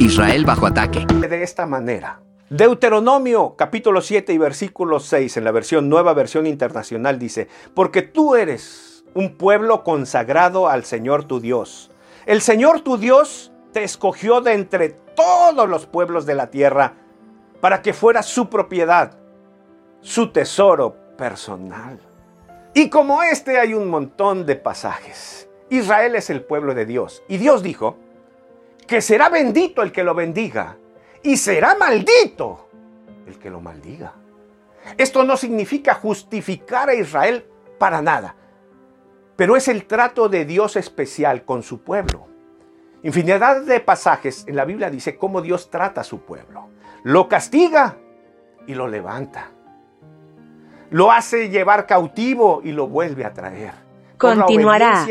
Israel bajo ataque. De esta manera. Deuteronomio capítulo 7 y versículo 6 en la versión nueva versión internacional dice, porque tú eres un pueblo consagrado al Señor tu Dios. El Señor tu Dios te escogió de entre todos los pueblos de la tierra para que fueras su propiedad, su tesoro personal. Y como este hay un montón de pasajes. Israel es el pueblo de Dios. Y Dios dijo que será bendito el que lo bendiga y será maldito el que lo maldiga. Esto no significa justificar a Israel para nada, pero es el trato de Dios especial con su pueblo. Infinidad de pasajes en la Biblia dice cómo Dios trata a su pueblo. Lo castiga y lo levanta. Lo hace llevar cautivo y lo vuelve a traer. Continuará.